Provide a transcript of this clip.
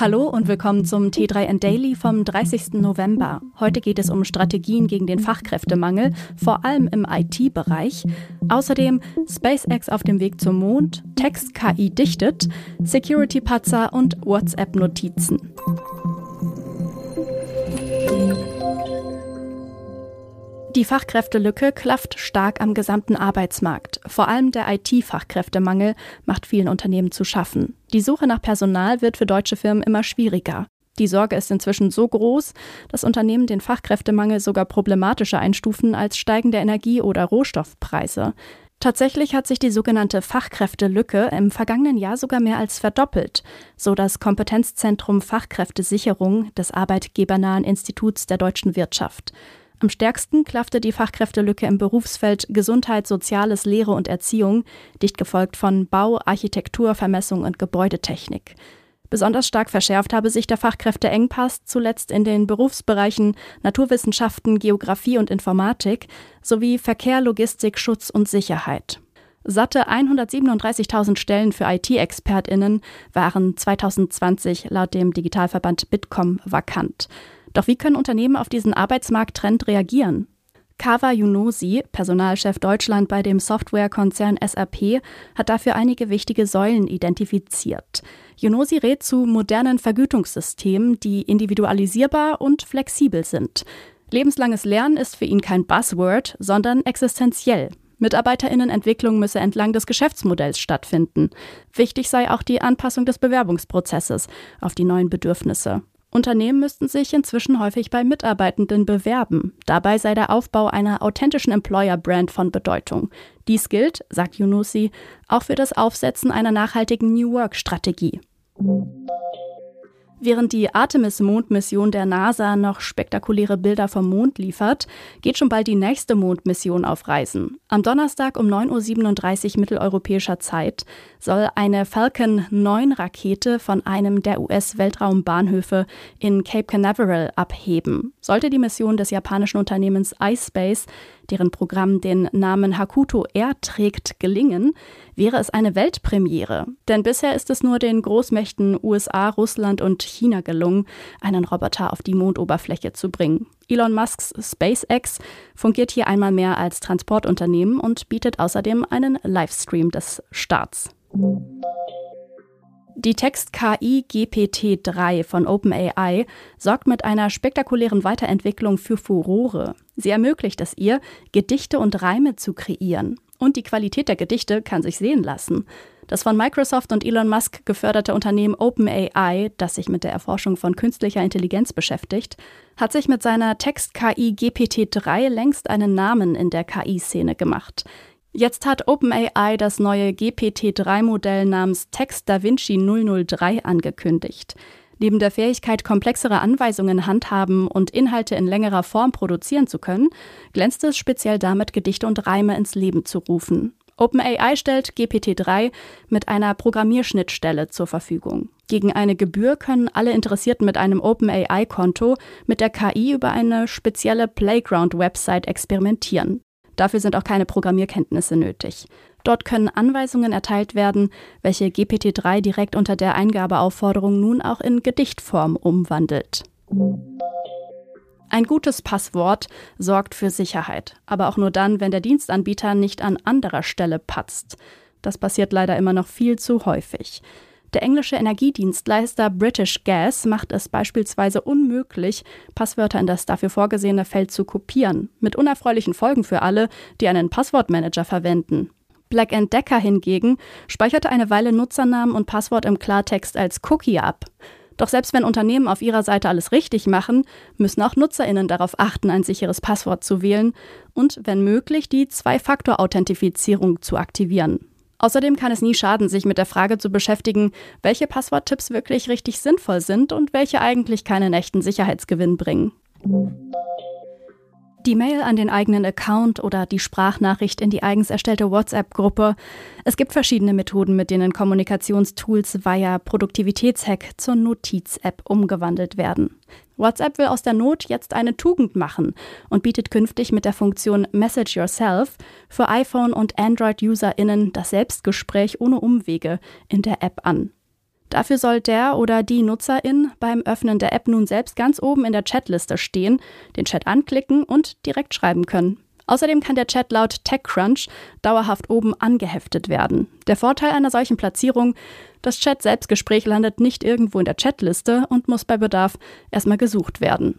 Hallo und willkommen zum T3N Daily vom 30. November. Heute geht es um Strategien gegen den Fachkräftemangel, vor allem im IT-Bereich. Außerdem SpaceX auf dem Weg zum Mond, Text-KI dichtet, Security-Patzer und WhatsApp-Notizen. Die Fachkräftelücke klafft stark am gesamten Arbeitsmarkt. Vor allem der IT-Fachkräftemangel macht vielen Unternehmen zu schaffen. Die Suche nach Personal wird für deutsche Firmen immer schwieriger. Die Sorge ist inzwischen so groß, dass Unternehmen den Fachkräftemangel sogar problematischer einstufen als steigende Energie- oder Rohstoffpreise. Tatsächlich hat sich die sogenannte Fachkräftelücke im vergangenen Jahr sogar mehr als verdoppelt, so das Kompetenzzentrum Fachkräftesicherung des Arbeitgebernahen Instituts der deutschen Wirtschaft. Am stärksten klaffte die Fachkräftelücke im Berufsfeld Gesundheit, Soziales, Lehre und Erziehung, dicht gefolgt von Bau, Architektur, Vermessung und Gebäudetechnik. Besonders stark verschärft habe sich der Fachkräfteengpass zuletzt in den Berufsbereichen Naturwissenschaften, Geographie und Informatik sowie Verkehr, Logistik, Schutz und Sicherheit. Satte 137.000 Stellen für IT-ExpertInnen waren 2020 laut dem Digitalverband Bitkom vakant. Doch wie können Unternehmen auf diesen Arbeitsmarkttrend reagieren? Kawa Yunosi, Personalchef Deutschland bei dem Softwarekonzern SAP, hat dafür einige wichtige Säulen identifiziert. Yunosi rät zu modernen Vergütungssystemen, die individualisierbar und flexibel sind. Lebenslanges Lernen ist für ihn kein Buzzword, sondern existenziell. Mitarbeiterinnenentwicklung müsse entlang des Geschäftsmodells stattfinden. Wichtig sei auch die Anpassung des Bewerbungsprozesses auf die neuen Bedürfnisse. Unternehmen müssten sich inzwischen häufig bei Mitarbeitenden bewerben. Dabei sei der Aufbau einer authentischen Employer-Brand von Bedeutung. Dies gilt, sagt Yunusi, auch für das Aufsetzen einer nachhaltigen New Work-Strategie. Während die Artemis-Mondmission der NASA noch spektakuläre Bilder vom Mond liefert, geht schon bald die nächste Mondmission auf Reisen. Am Donnerstag um 9.37 Uhr mitteleuropäischer Zeit soll eine Falcon 9 Rakete von einem der US-Weltraumbahnhöfe in Cape Canaveral abheben. Sollte die Mission des japanischen Unternehmens iSpace deren Programm den Namen Hakuto Air trägt, gelingen, wäre es eine Weltpremiere. Denn bisher ist es nur den Großmächten USA, Russland und China gelungen, einen Roboter auf die Mondoberfläche zu bringen. Elon Musks SpaceX fungiert hier einmal mehr als Transportunternehmen und bietet außerdem einen Livestream des Starts. Die Text-KI GPT-3 von OpenAI sorgt mit einer spektakulären Weiterentwicklung für Furore. Sie ermöglicht es ihr, Gedichte und Reime zu kreieren. Und die Qualität der Gedichte kann sich sehen lassen. Das von Microsoft und Elon Musk geförderte Unternehmen OpenAI, das sich mit der Erforschung von künstlicher Intelligenz beschäftigt, hat sich mit seiner Text-KI GPT-3 längst einen Namen in der KI-Szene gemacht. Jetzt hat OpenAI das neue GPT-3-Modell namens Text DaVinci 003 angekündigt. Neben der Fähigkeit, komplexere Anweisungen handhaben und Inhalte in längerer Form produzieren zu können, glänzt es speziell damit, Gedichte und Reime ins Leben zu rufen. OpenAI stellt GPT-3 mit einer Programmierschnittstelle zur Verfügung. Gegen eine Gebühr können alle Interessierten mit einem OpenAI-Konto mit der KI über eine spezielle Playground-Website experimentieren. Dafür sind auch keine Programmierkenntnisse nötig. Dort können Anweisungen erteilt werden, welche GPT-3 direkt unter der Eingabeaufforderung nun auch in Gedichtform umwandelt. Ein gutes Passwort sorgt für Sicherheit, aber auch nur dann, wenn der Dienstanbieter nicht an anderer Stelle patzt. Das passiert leider immer noch viel zu häufig. Der englische Energiedienstleister British Gas macht es beispielsweise unmöglich, Passwörter in das dafür vorgesehene Feld zu kopieren, mit unerfreulichen Folgen für alle, die einen Passwortmanager verwenden. Black Decker hingegen speicherte eine Weile Nutzernamen und Passwort im Klartext als Cookie ab. Doch selbst wenn Unternehmen auf ihrer Seite alles richtig machen, müssen auch Nutzerinnen darauf achten, ein sicheres Passwort zu wählen und, wenn möglich, die Zwei-Faktor-Authentifizierung zu aktivieren. Außerdem kann es nie schaden, sich mit der Frage zu beschäftigen, welche Passworttipps wirklich richtig sinnvoll sind und welche eigentlich keinen echten Sicherheitsgewinn bringen. Die Mail an den eigenen Account oder die Sprachnachricht in die eigens erstellte WhatsApp-Gruppe. Es gibt verschiedene Methoden, mit denen Kommunikationstools via Produktivitätshack zur Notiz-App umgewandelt werden. WhatsApp will aus der Not jetzt eine Tugend machen und bietet künftig mit der Funktion Message Yourself für iPhone- und Android-UserInnen das Selbstgespräch ohne Umwege in der App an. Dafür soll der oder die Nutzerin beim Öffnen der App nun selbst ganz oben in der Chatliste stehen, den Chat anklicken und direkt schreiben können. Außerdem kann der Chat laut TechCrunch dauerhaft oben angeheftet werden. Der Vorteil einer solchen Platzierung, das Chat-Selbstgespräch landet nicht irgendwo in der Chatliste und muss bei Bedarf erstmal gesucht werden.